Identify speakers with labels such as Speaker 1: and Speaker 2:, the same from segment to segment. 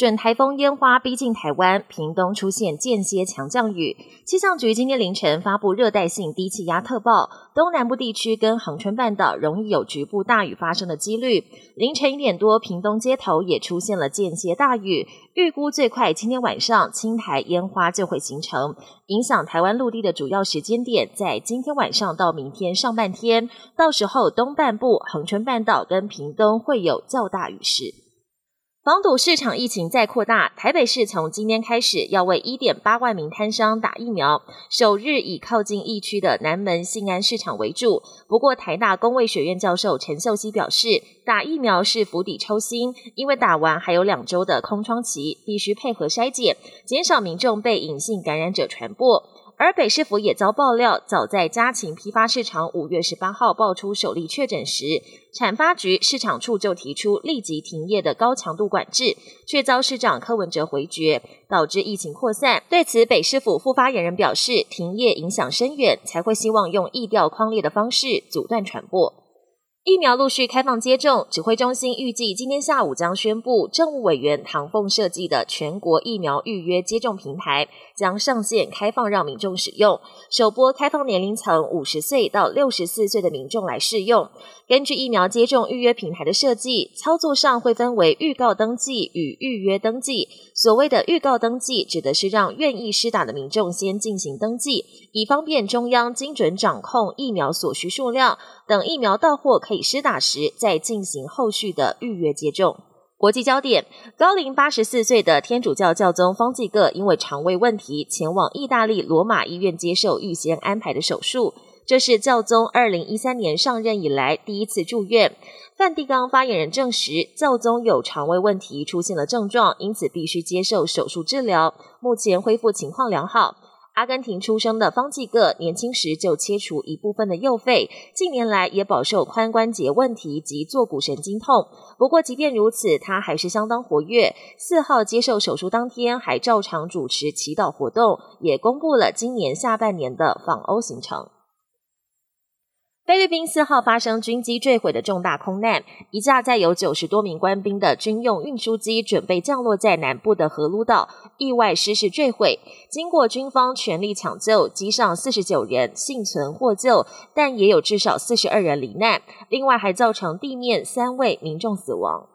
Speaker 1: 准台风烟花逼近台湾，屏东出现间歇强降雨。气象局今天凌晨发布热带性低气压特报，东南部地区跟恒春半岛容易有局部大雨发生的几率。凌晨一点多，屏东街头也出现了间歇大雨，预估最快今天晚上青台烟花就会形成，影响台湾陆地的主要时间点在今天晚上到明天上半天，到时候东半部恒春半岛跟屏东会有较大雨势。防堵市场疫情再扩大，台北市从今天开始要为一点八万名摊商打疫苗，首日以靠近疫区的南门信安市场为主。不过，台大公卫学院教授陈秀熙表示，打疫苗是釜底抽薪，因为打完还有两周的空窗期，必须配合筛检，减少民众被隐性感染者传播。而北市府也遭爆料，早在家禽批发市场五月十八号爆出首例确诊时，产发局市场处就提出立即停业的高强度管制，却遭市长柯文哲回绝，导致疫情扩散。对此，北市府副发言人表示，停业影响深远，才会希望用疫调框列的方式阻断传播。疫苗陆续开放接种，指挥中心预计今天下午将宣布，政务委员唐凤设计的全国疫苗预约接种平台将上线开放，让民众使用。首波开放年龄层五十岁到六十四岁的民众来试用。根据疫苗接种预约平台的设计，操作上会分为预告登记与预约登记。所谓的预告登记，指的是让愿意施打的民众先进行登记，以方便中央精准掌控疫苗所需数量，等疫苗到货。可以施打时，再进行后续的预约接种。国际焦点：高龄八十四岁的天主教教宗方济各因为肠胃问题，前往意大利罗马医院接受预先安排的手术。这是教宗二零一三年上任以来第一次住院。梵蒂冈发言人证实，教宗有肠胃问题出现了症状，因此必须接受手术治疗。目前恢复情况良好。阿根廷出生的方济各年轻时就切除一部分的右肺，近年来也饱受髋关节问题及坐骨神经痛。不过，即便如此，他还是相当活跃。四号接受手术当天，还照常主持祈祷活动，也公布了今年下半年的访欧行程。菲律宾四号发生军机坠毁的重大空难，一架载有九十多名官兵的军用运输机准备降落在南部的河鲁岛，意外失事坠毁。经过军方全力抢救，机上四十九人幸存获救，但也有至少四十二人罹难，另外还造成地面三位民众死亡。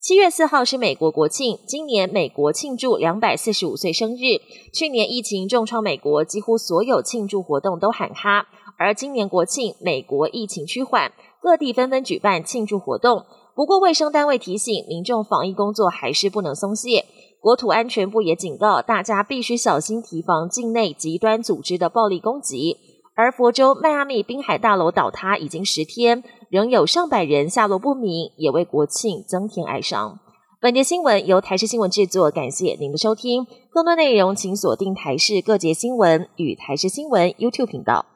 Speaker 1: 七月四号是美国国庆，今年美国庆祝两百四十五岁生日。去年疫情重创美国，几乎所有庆祝活动都喊卡。而今年国庆，美国疫情趋缓，各地纷纷举办庆祝活动。不过，卫生单位提醒民众，防疫工作还是不能松懈。国土安全部也警告大家，必须小心提防境内极端组织的暴力攻击。而佛州迈阿密滨海大楼倒塌已经十天，仍有上百人下落不明，也为国庆增添哀伤。本节新闻由台视新闻制作，感谢您的收听。更多内容请锁定台视各节新闻与台视新闻 YouTube 频道。